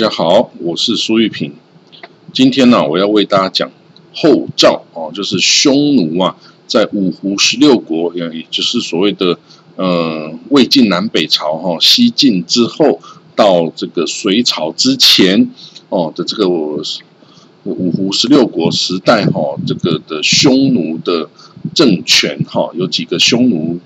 大家好，我是苏玉平。今天呢，我要为大家讲后赵哦，就是匈奴啊，在五胡十六国，也就是所谓的呃魏晋南北朝哈，西晋之后到这个隋朝之前哦的这个五胡十六国时代哈，这个的匈奴的政权哈，有几个匈奴。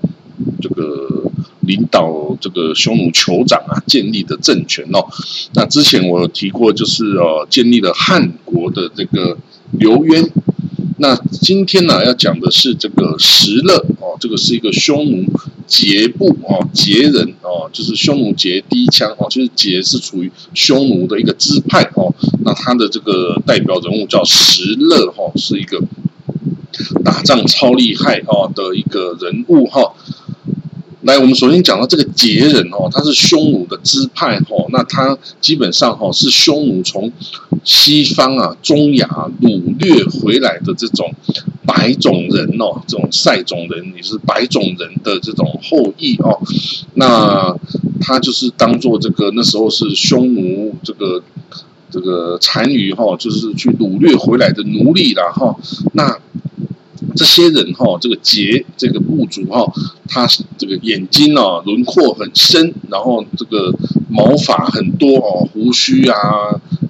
领导这个匈奴酋长啊建立的政权哦，那之前我有提过，就是呃建立了汉国的这个刘渊。那今天呢要讲的是这个石勒哦，这个是一个匈奴羯部哦羯人哦，就是匈奴羯第一枪哦，就是羯是处于匈奴的一个支派哦。那他的这个代表人物叫石勒哈，是一个打仗超厉害哦的一个人物哈。来，我们首先讲到这个羯人哦，他是匈奴的支派哦，那他基本上哈是匈奴从西方啊中亚掳掠回来的这种白种人哦，这种塞种人也是白种人的这种后裔哦，那他就是当做这个那时候是匈奴这个这个单于哈，就是去掳掠回来的奴隶了哈，那。这些人哈，这个杰这个部族哈，他这个眼睛哦轮廓很深，然后这个毛发很多哦，胡须啊，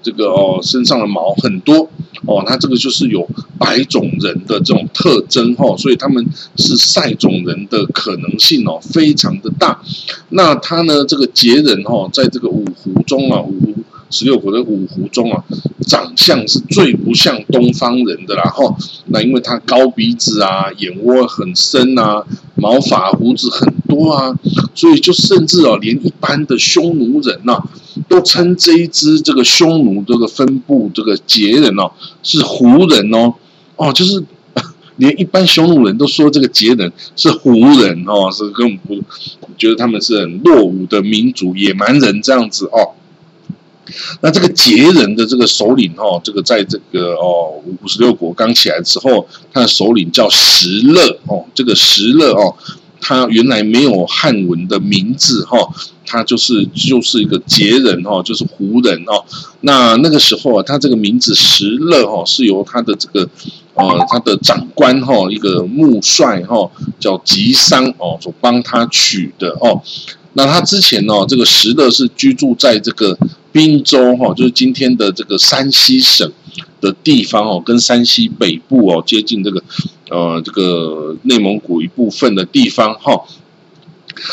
这个哦身上的毛很多哦，他这个就是有白种人的这种特征哈，所以他们是赛种人的可能性哦非常的大。那他呢，这个杰人哈，在这个五湖中啊，五湖。十六国的五胡中啊，长相是最不像东方人的啦哈。那因为他高鼻子啊，眼窝很深啊，毛发胡子很多啊，所以就甚至哦，连一般的匈奴人呐，都称这一支这个匈奴这个分布这个羯人哦，是胡人哦哦，就是 连一般匈奴人都说这个羯人是胡人哦，是根本不觉得他们是很落伍的民族野蛮人这样子哦。那这个羯人的这个首领哦，这个在这个哦五十六国刚起来之后，他的首领叫石勒哦，这个石勒哦，他原来没有汉文的名字哈，他就是就是一个羯人哦，就是胡人哦。那那个时候啊，他这个名字石勒哦，是由他的这个呃他的长官哈，一个穆帅哈，叫吉桑哦，所帮他取的哦。那他之前哦，这个石勒是居住在这个。滨州哈，就是今天的这个山西省的地方哦，跟山西北部哦接近这个呃这个内蒙古一部分的地方哈。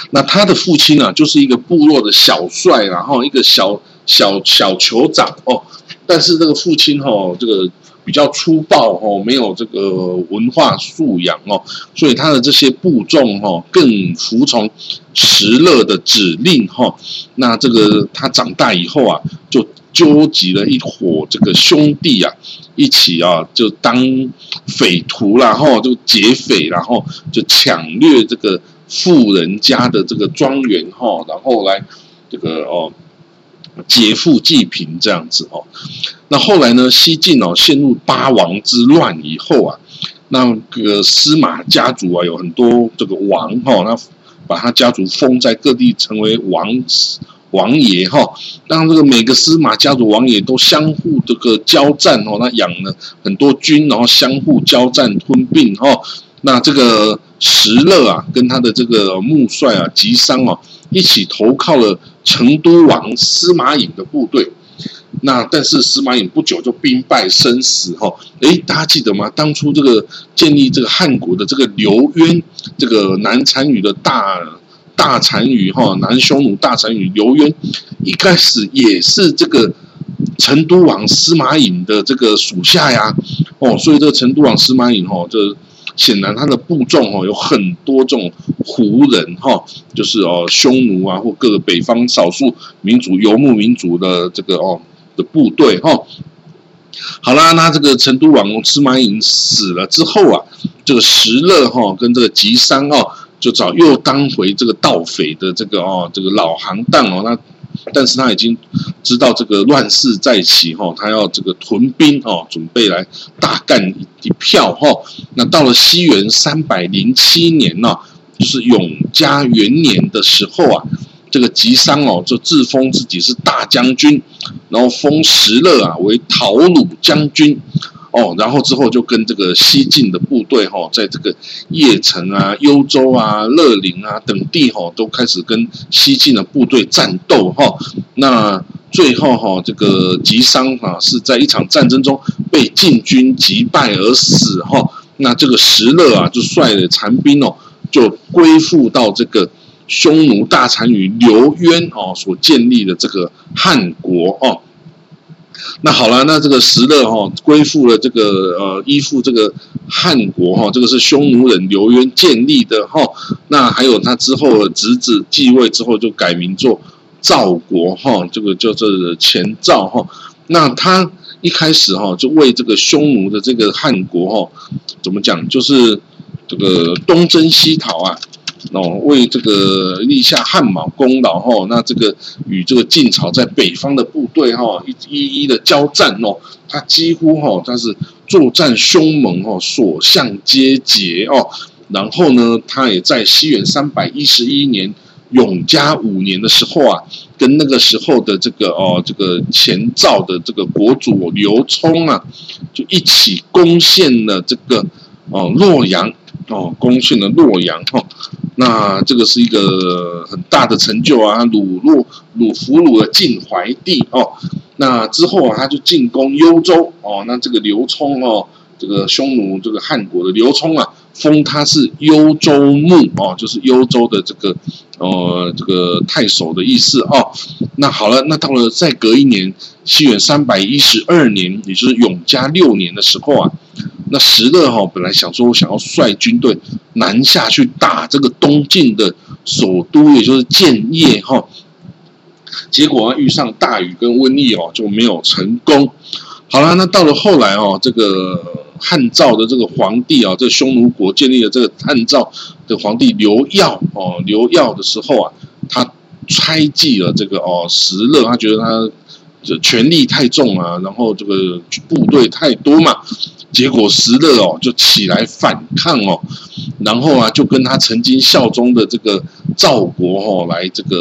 那他的父亲呢，就是一个部落的小帅，然后一个小小小酋长哦。但是这个父亲哈，这个。比较粗暴哦，没有这个文化素养哦，所以他的这些部众哈更服从石勒的指令哈。那这个他长大以后啊，就纠集了一伙这个兄弟啊，一起啊就当匪徒然后就劫匪，然后就抢掠这个富人家的这个庄园哈，然后来这个哦。劫富济贫这样子哦，那后来呢？西晋哦陷入八王之乱以后啊，那个司马家族啊有很多这个王哈，那把他家族封在各地成为王王爷哈，让这个每个司马家族王爷都相互这个交战哦，那养了很多军，然后相互交战吞并哈，那这个石勒啊跟他的这个穆帅啊吉桑哦一起投靠了。成都王司马颖的部队，那但是司马颖不久就兵败身死哈。哎，大家记得吗？当初这个建立这个汉国的这个刘渊，这个南单于的大大单于哈，南匈奴大单于刘渊，一开始也是这个成都王司马颖的这个属下呀。哦，所以这个成都王司马颖哈，这。显然，他的部众哦有很多这种胡人哈，就是哦匈奴啊或各个北方少数民族游牧民族的这个哦的部队哈。好啦，那这个成都王司马颖死了之后啊，这个石勒哈跟这个吉商哦就找又当回这个盗匪的这个哦这个老行当哦，那但是他已经知道这个乱世在起哈，他要这个屯兵哦，准备来大干一票哈。那到了西元三百零七年呢，就是永嘉元年的时候啊，这个吉桑哦就自封自己是大将军，然后封石勒啊为讨虏将军。哦，然后之后就跟这个西晋的部队哈，在这个邺城啊、幽州啊、乐陵啊等地哈，都开始跟西晋的部队战斗哈。那最后哈，这个吉桑啊是在一场战争中被晋军击败而死哈。那这个石勒啊，就率了残兵哦，就归附到这个匈奴大单于刘渊哦所建立的这个汉国哦。那好了，那这个石勒哈归附了这个呃依附这个汉国哈，这个是匈奴人刘渊建立的哈。那还有他之后的侄子继位之后就改名做赵国哈，这个叫做前赵哈。那他一开始哈就为这个匈奴的这个汉国哈怎么讲，就是这个东征西讨啊。哦，为这个立下汗马功劳哈，那这个与这个晋朝在北方的部队哈一一一的交战哦，他几乎哈他是作战凶猛哦，所向皆捷哦。然后呢，他也在西元三百一十一年永嘉五年的时候啊，跟那个时候的这个哦这个前赵的这个国主刘聪啊，就一起攻陷了这个哦洛阳哦，攻陷了洛阳哈。那这个是一个很大的成就啊！掳落掳俘虏了晋怀帝哦，那之后啊，他就进攻幽州哦。那这个刘聪哦，这个匈奴这个汉国的刘聪啊，封他是幽州牧哦，就是幽州的这个呃这个太守的意思哦。那好了，那到了再隔一年，西元三百一十二年，也就是永嘉六年的时候啊。那石勒哈本来想说，我想要率军队南下去打这个东晋的首都，也就是建业哈。结果啊遇上大雨跟瘟疫哦，就没有成功。好了，那到了后来哦，这个汉赵的这个皇帝啊，这匈奴国建立的这个汉赵的皇帝刘耀哦，刘耀的时候啊，他猜忌了这个哦石勒，他觉得他这权力太重啊，然后这个部队太多嘛。结果石勒哦就起来反抗哦，然后啊就跟他曾经效忠的这个赵国哦来这个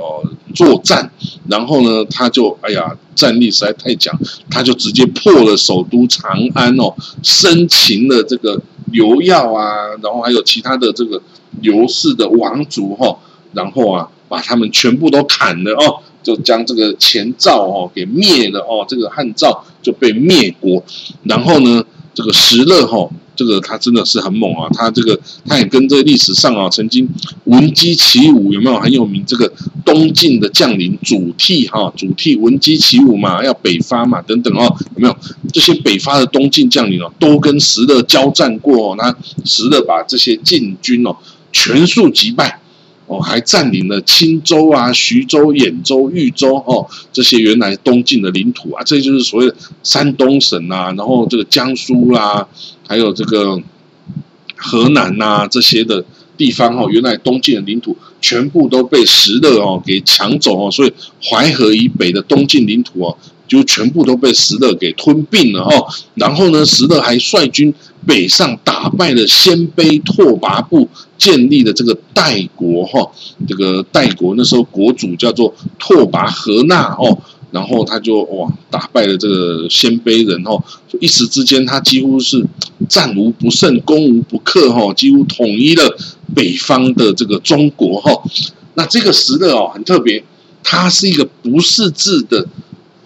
哦作战，然后呢他就哎呀战力实在太强，他就直接破了首都长安哦，生擒了这个刘耀啊，然后还有其他的这个刘氏的王族哈，然后啊把他们全部都砍了哦。就将这个前赵哦给灭了哦，这个汉赵就被灭国。然后呢，这个石勒哈，这个他真的是很猛啊，他这个他也跟这个历史上啊曾经闻鸡起舞有没有很有名？这个东晋的将领主替哈，主替闻鸡起舞嘛，要北伐嘛等等哦，有没有这些北伐的东晋将领哦，都跟石勒交战过？哦那石勒把这些晋军哦全数击败。哦，还占领了青州啊、徐州、兖州、豫州哦，这些原来东晋的领土啊，这就是所谓的山东省啊，然后这个江苏啦，还有这个河南呐这些的地方哦，原来东晋的领土全部都被石勒哦给抢走哦，所以淮河以北的东晋领土哦，就全部都被石勒给吞并了哦。然后呢，石勒还率军北上，打败了鲜卑拓跋部。建立的这个代国哈，这个代国那时候国主叫做拓跋何那哦，然后他就哇打败了这个鲜卑人哦，一时之间他几乎是战无不胜、攻无不克哈，几乎统一了北方的这个中国哈。那这个石勒哦很特别，他是一个不识字的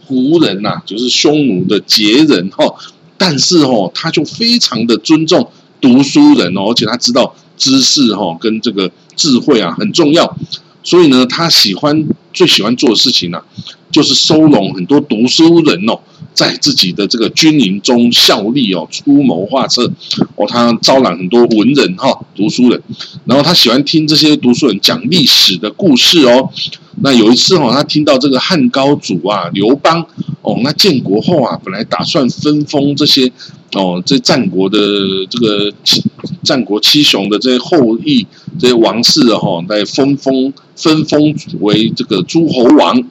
胡人呐，就是匈奴的羯人哈，但是哦他就非常的尊重读书人哦，而且他知道。知识哈跟这个智慧啊很重要，所以呢，他喜欢最喜欢做的事情呢，就是收拢很多读书人哦，在自己的这个军营中效力哦，出谋划策哦，他招揽很多文人哈读书人，然后他喜欢听这些读书人讲历史的故事哦。那有一次哈，他听到这个汉高祖啊刘邦哦，那建国后啊，本来打算分封这些。哦，这战国的这个战国七雄的这些后裔这些王室哈来分封分封为这个诸侯王。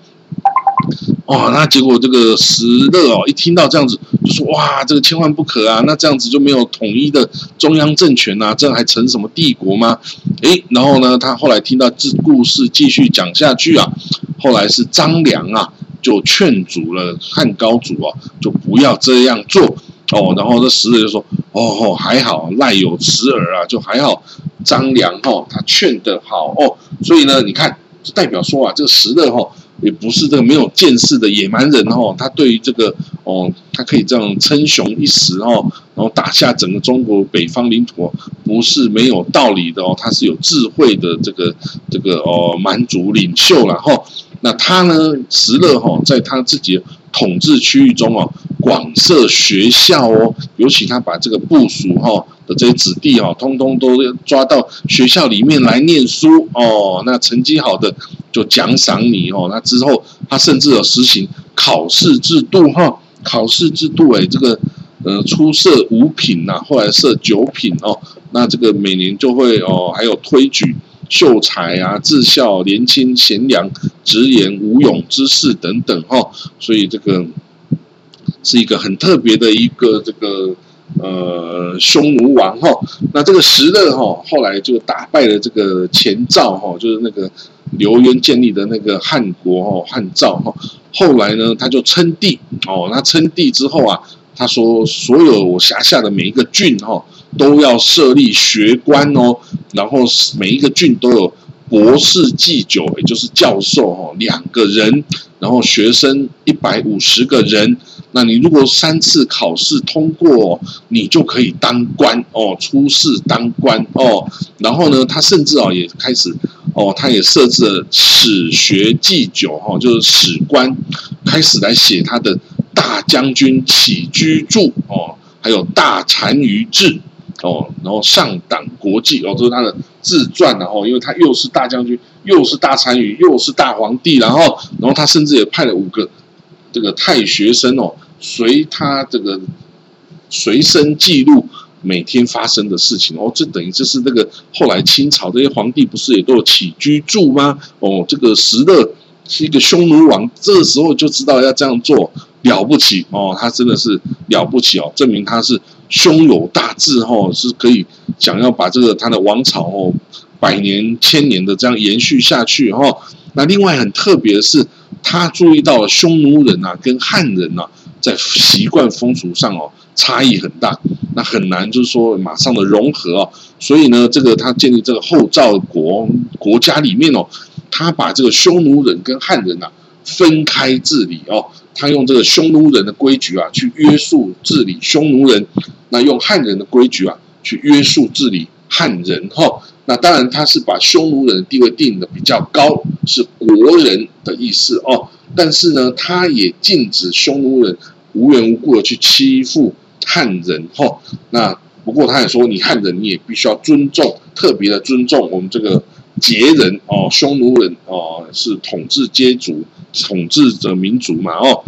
哇，那结果这个石勒哦，一听到这样子，就说哇，这个千万不可啊！那这样子就没有统一的中央政权呐，这还成什么帝国吗？诶，然后呢，他后来听到这故事继续讲下去啊，后来是张良啊，就劝阻了汉高祖啊，就不要这样做哦。然后这石勒就说，哦，还好赖有慈耳啊，就还好张良哦，他劝的好哦。所以呢，你看，就代表说啊，这个石勒哈。也不是这个没有见识的野蛮人哦，他对于这个哦，他可以这样称雄一时哦，然后打下整个中国北方领土，不是没有道理的哦，他是有智慧的这个这个哦蛮族领袖了哈。那他呢，石勒哈，在他自己统治区域中哦，广设学校哦，尤其他把这个部署哈。的这些子弟哦，通通都抓到学校里面来念书哦。那成绩好的就奖赏你哦。那之后他甚至有实行考试制度哈，考试制度哎，这个呃初设五品呐，后来设九品哦。那这个每年就会哦，还有推举秀才啊、智孝、年轻、贤良、直言、无勇之士等等哈。所以这个是一个很特别的一个这个。呃，匈奴王哈，那这个石勒哈，后来就打败了这个前赵哈，就是那个刘渊建立的那个汉国哦，汉赵哈。后来呢，他就称帝哦，那称帝之后啊，他说所有我辖下的每一个郡哈，都要设立学官哦，然后每一个郡都有博士祭酒，也就是教授哈，两个人，然后学生一百五十个人。那你如果三次考试通过，你就可以当官哦，出仕当官哦。然后呢，他甚至啊也开始哦，他也设置了史学祭酒哈，就是史官开始来写他的大将军起居注哦，还有大单于志哦，然后上党国际哦，这是他的自传然后，因为他又是大将军，又是大单于，又是大皇帝，然后，然后他甚至也派了五个。这个太学生哦，随他这个随身记录每天发生的事情哦，这等于就是那个后来清朝这些皇帝不是也都有起居住吗？哦，这个石勒是一个匈奴王，这时候就知道要这样做了不起哦，他真的是了不起哦，证明他是胸有大志哦，是可以想要把这个他的王朝哦百年千年的这样延续下去哦。那另外很特别的是。他注意到匈奴人啊跟汉人啊在习惯风俗上哦差异很大，那很难就是说马上的融合哦，所以呢，这个他建立这个后赵国国家里面哦，他把这个匈奴人跟汉人呐分开治理哦，他用这个匈奴人的规矩啊去约束治理匈奴人，那用汉人的规矩啊去约束治理汉人哈。那当然，他是把匈奴人的地位定的比较高，是国人的意思哦。但是呢，他也禁止匈奴人无缘无故的去欺负汉人哈。那不过他也说，你汉人你也必须要尊重，特别的尊重我们这个羯人哦，匈奴人哦是统治阶族，统治者民族嘛哦。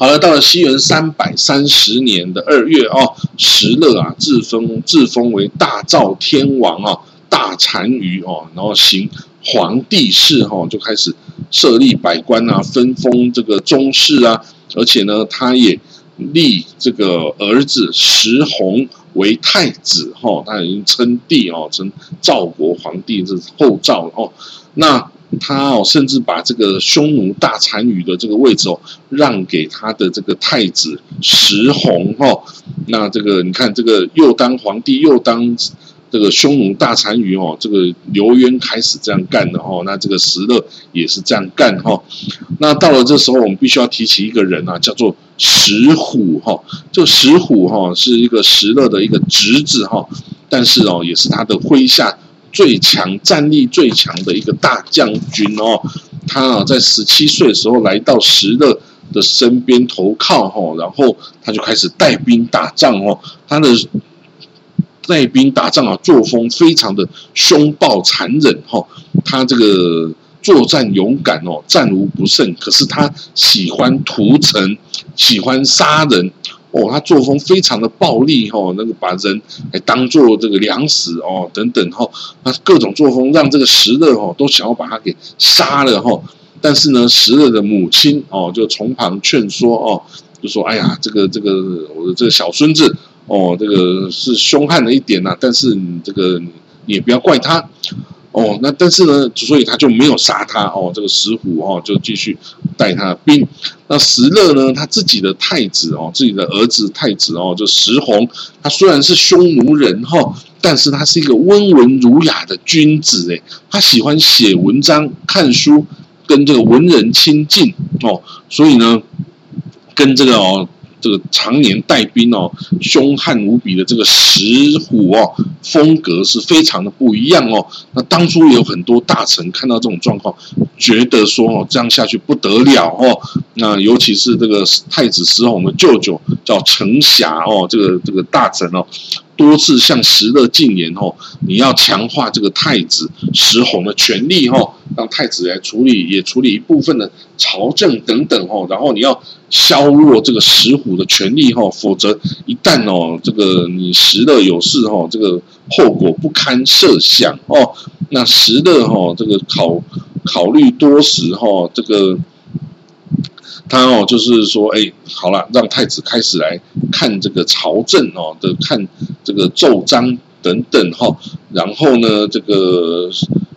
好了，到了西元三百三十年的二月哦，石勒啊自封自封为大赵天王啊，大单于哦，然后行皇帝事哈，就开始设立百官啊，分封这个宗室啊，而且呢，他也立这个儿子石弘为太子哈，他已经称帝哦，称赵国皇帝，这是后赵哦，那。他哦，甚至把这个匈奴大单于的这个位置哦，让给他的这个太子石弘哦。那这个你看，这个又当皇帝又当这个匈奴大单于哦。这个刘渊开始这样干的哦。那这个石勒也是这样干哈。那到了这时候，我们必须要提起一个人啊，叫做石虎哈。这石虎哈是一个石勒的一个侄子哈，但是哦，也是他的麾下。最强战力最强的一个大将军哦，他啊在十七岁的时候来到石勒的身边投靠哈，然后他就开始带兵打仗哦，他的带兵打仗啊作风非常的凶暴残忍哈，他这个作战勇敢哦，战无不胜，可是他喜欢屠城，喜欢杀人哦，他作风非常的暴力哦，那个把人来当做这个粮食哦，等等哈，那各种作风让这个石勒哦都想要把他给杀了哈。但是呢，石勒的母亲哦就从旁劝说哦，就说：“哎呀，这个这个我的这个小孙子哦，这个是凶悍了一点呐，但是你这个也不要怪他。”哦，那但是呢，所以他就没有杀他哦。这个石虎哦，就继续带他的兵。那石勒呢，他自己的太子哦，自己的儿子太子哦，就石弘，他虽然是匈奴人哈，但是他是一个温文儒雅的君子诶，他喜欢写文章、看书，跟这个文人亲近哦，所以呢，跟这个哦。这个常年带兵哦，凶悍无比的这个石虎哦，风格是非常的不一样哦。那当初有很多大臣看到这种状况，觉得说哦，这样下去不得了哦。那尤其是这个太子石弘的舅舅叫程霞哦，这个这个大臣哦。多次向石勒进言哦，你要强化这个太子石弘的权力哦，让太子来处理，也处理一部分的朝政等等哦，然后你要削弱这个石虎的权力吼，否则一旦哦这个你石勒有事吼，这个后果不堪设想哦。那石勒吼这个考考虑多时吼，这个。他哦，就是说，哎，好了，让太子开始来看这个朝政哦的，看这个奏章等等哈，然后呢，这个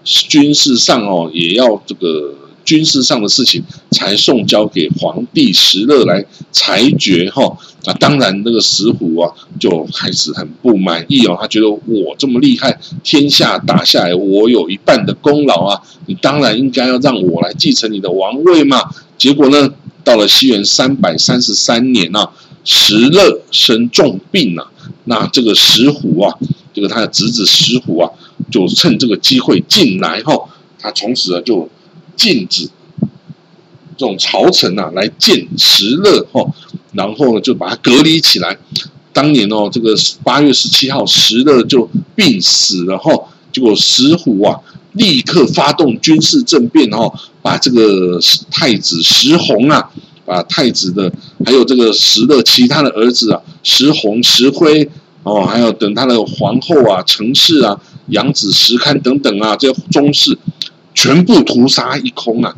军事上哦，也要这个军事上的事情才送交给皇帝石勒来裁决哈。那当然，那个石虎啊，就开始很不满意哦，他觉得我这么厉害，天下打下来，我有一半的功劳啊，你当然应该要让我来继承你的王位嘛。结果呢？到了西元三百三十三年啊，石勒生重病啊，那这个石虎啊，这个他的侄子石虎啊，就趁这个机会进来后，他从此啊就禁止这种朝臣啊来见石勒哈，然后呢就把他隔离起来。当年哦，这个八月十七号，石勒就病死了哈，结果石虎啊。立刻发动军事政变哦，把这个太子石弘啊，把太子的还有这个石勒其他的儿子啊，石弘、石辉哦，还有等他的皇后啊、程氏啊、养子石堪等等啊，这些宗室全部屠杀一空啊，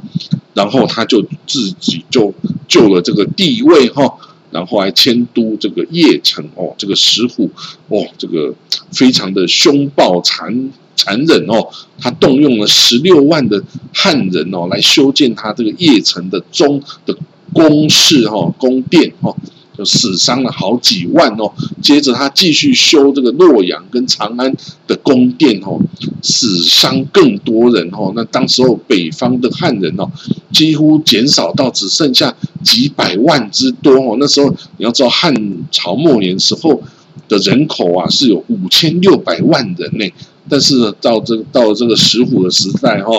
然后他就自己就救了这个帝位哈，然后还迁都这个邺城哦，这个石虎哦，这个非常的凶暴残。残忍哦，他动用了十六万的汉人哦，来修建他这个邺城的中的宫室哈宫殿哦，就死伤了好几万哦。接着他继续修这个洛阳跟长安的宫殿哦，死伤更多人哦。那当时候北方的汉人哦，几乎减少到只剩下几百万之多哦。那时候你要知道汉朝末年时候的人口啊，是有五千六百万人呢。但是呢，到这到这个石虎的时代哈，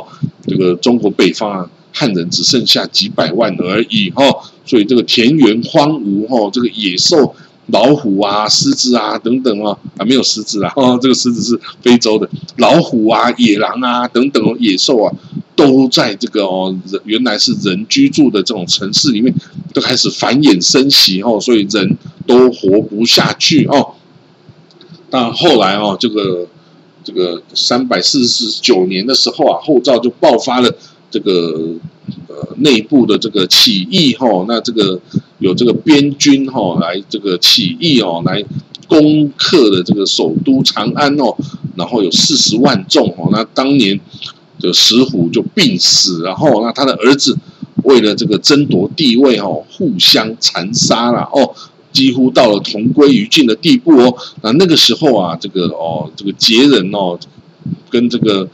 这个中国北方啊，汉人只剩下几百万而已哈，所以这个田园荒芜哈，这个野兽、老虎啊、狮子啊等等啊，啊没有狮子啊，哦，这个狮子是非洲的，老虎啊、野狼啊等等哦野兽啊，都在这个哦，原来是人居住的这种城市里面，都开始繁衍生息哦，所以人都活不下去哦。但后来哦，这个。这个三百四十九年的时候啊，后赵就爆发了这个呃内部的这个起义哈，那这个有这个边军哈来这个起义哦，来攻克的这个首都长安哦，然后有四十万众哦，那当年的石虎就病死，然后那他的儿子为了这个争夺地位哦，互相残杀了哦。几乎到了同归于尽的地步哦，那那个时候啊，这个哦，这个羯人哦，跟这个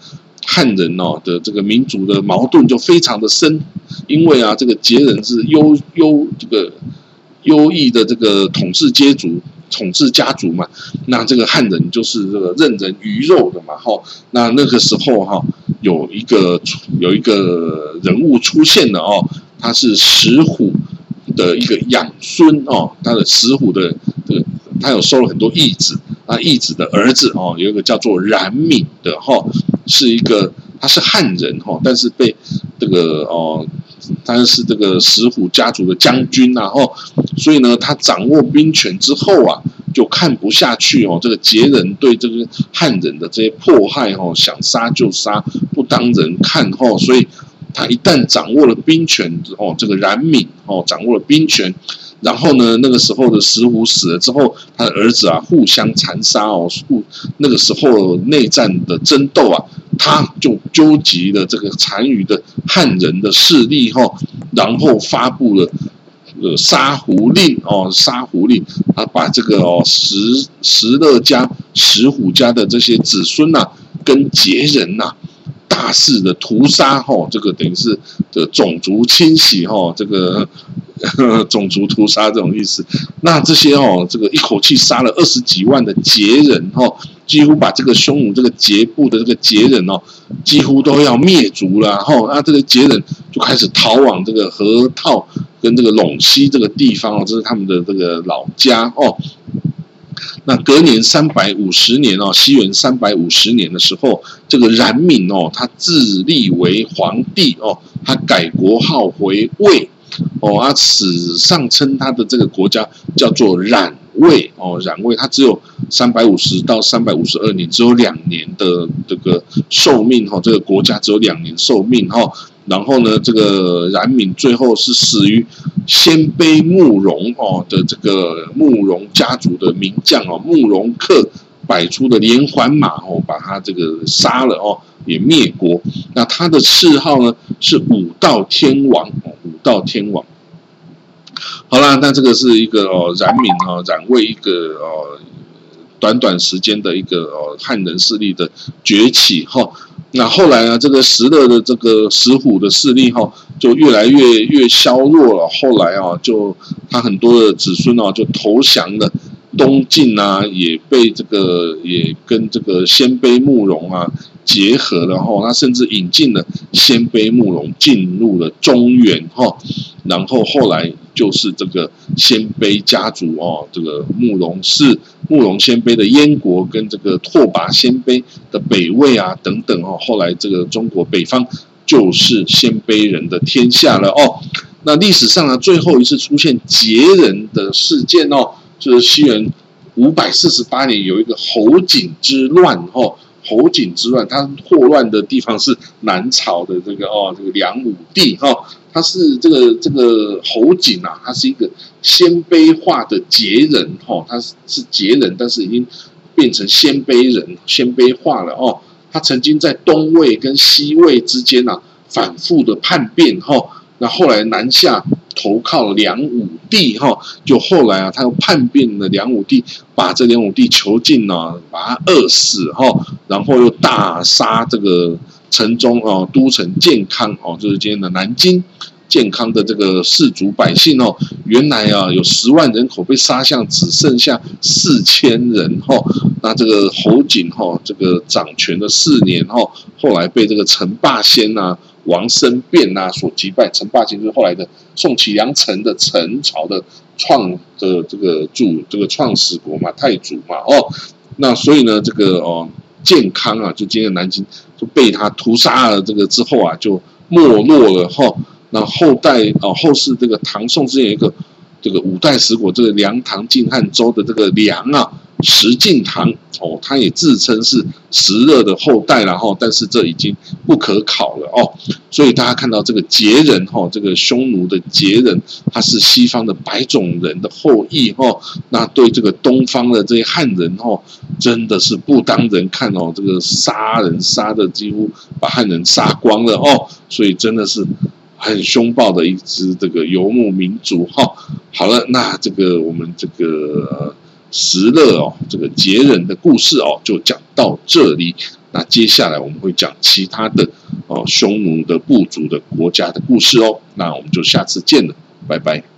汉人哦的这个民族的矛盾就非常的深，因为啊，这个羯人是优优这个优异的这个统治阶族统治家族嘛，那这个汉人就是这个任人鱼肉的嘛，哈，那那个时候哈，有一个有一个人物出现了哦，他是石虎。的一个养孙哦，他的石虎的这个，他有收了很多义子啊，义子的儿子哦，有一个叫做冉闵的哈，是一个他是汉人哈，但是被这个哦他是这个石虎家族的将军，然后所以呢，他掌握兵权之后啊，就看不下去哦，这个羯人对这个汉人的这些迫害哦，想杀就杀，不当人看哦，所以他一旦掌握了兵权哦，这个冉闵哦，掌握了兵权。然后呢？那个时候的石虎死了之后，他的儿子啊互相残杀哦，互那个时候内战的争斗啊，他就纠集了这个残余的汉人的势力哈，然后发布了呃杀胡令哦，杀胡令，他把这个哦石石勒家、石虎家的这些子孙呐，跟羯人呐。大肆的屠杀，哈，这个等于是的种族清洗，哈，这个 种族屠杀这种意思。那这些哦，这个一口气杀了二十几万的羯人，哦，几乎把这个匈奴这个羯部的这个羯人哦，几乎都要灭族了，哈。那这个羯人就开始逃往这个河套跟这个陇西这个地方哦，这是他们的这个老家哦。那隔年三百五十年哦，西元三百五十年的时候，这个冉闵哦，他自立为皇帝哦，他改国号为魏哦，他史上称他的这个国家叫做冉魏哦，冉魏，他只有三百五十到三百五十二年，只有两年的这个寿命哈，这个国家只有两年寿命哈。然后呢，这个冉闵最后是死于鲜卑慕容哦的这个慕容家族的名将哦，慕容克摆出的连环马哦，把他这个杀了哦，也灭国。那他的谥号呢是武道天王，到天王。好啦，那这个是一个哦，冉闵哦，冉魏一个哦，短短时间的一个哦汉人势力的崛起哈。那后来呢？这个石勒的这个石虎的势力哈，就越来越越削弱了。后来啊，就他很多的子孙啊，就投降了东晋啊，也被这个也跟这个鲜卑慕容啊结合了哈。他甚至引进了鲜卑慕容进入了中原哈。然后后来就是这个鲜卑家族哦，这个慕容氏、慕容鲜卑的燕国跟这个拓跋鲜卑的北魏啊等等哦，后来这个中国北方就是鲜卑人的天下了哦。那历史上呢，最后一次出现羯人的事件哦，就是西元五百四十八年有一个侯景之乱哦。侯景之乱，他祸乱的地方是南朝的这个哦，这个梁武帝哈，他是这个这个侯景啊，他是一个鲜卑化的羯人哈，他是是羯人，但是已经变成鲜卑人，鲜卑化了哦。他曾经在东魏跟西魏之间啊，反复的叛变哈，那后来南下。投靠梁武帝哈，就后来啊，他又叛变了梁武帝，把这梁武帝囚禁了，把他饿死哈，然后又大杀这个城中哦，都城健康哦，就是今天的南京健康的这个士族百姓哦，原来啊有十万人口被杀向只剩下四千人哈，那这个侯景哈，这个掌权的四年哈，后来被这个陈霸先呐。王生变呐所击败，陈霸先就是后来的宋齐梁陈的陈朝的创的这个主这个创始国嘛，太祖嘛哦，那所以呢，这个哦健康啊，就今天南京就被他屠杀了，这个之后啊就没落了哈。那后代哦后世这个唐宋之间有一个这个五代十国，这个梁唐晋汉周的这个梁啊。石敬瑭哦，他也自称是石勒的后代，然后但是这已经不可考了哦。所以大家看到这个羯人哈，这个匈奴的羯人，他是西方的白种人的后裔哈。那对这个东方的这些汉人哈，真的是不当人看哦。这个杀人杀的几乎把汉人杀光了哦。所以真的是很凶暴的一支这个游牧民族哈。好了，那这个我们这个。石勒哦，这个杰人的故事哦，就讲到这里。那接下来我们会讲其他的哦，匈奴的部族的国家的故事哦。那我们就下次见了，拜拜。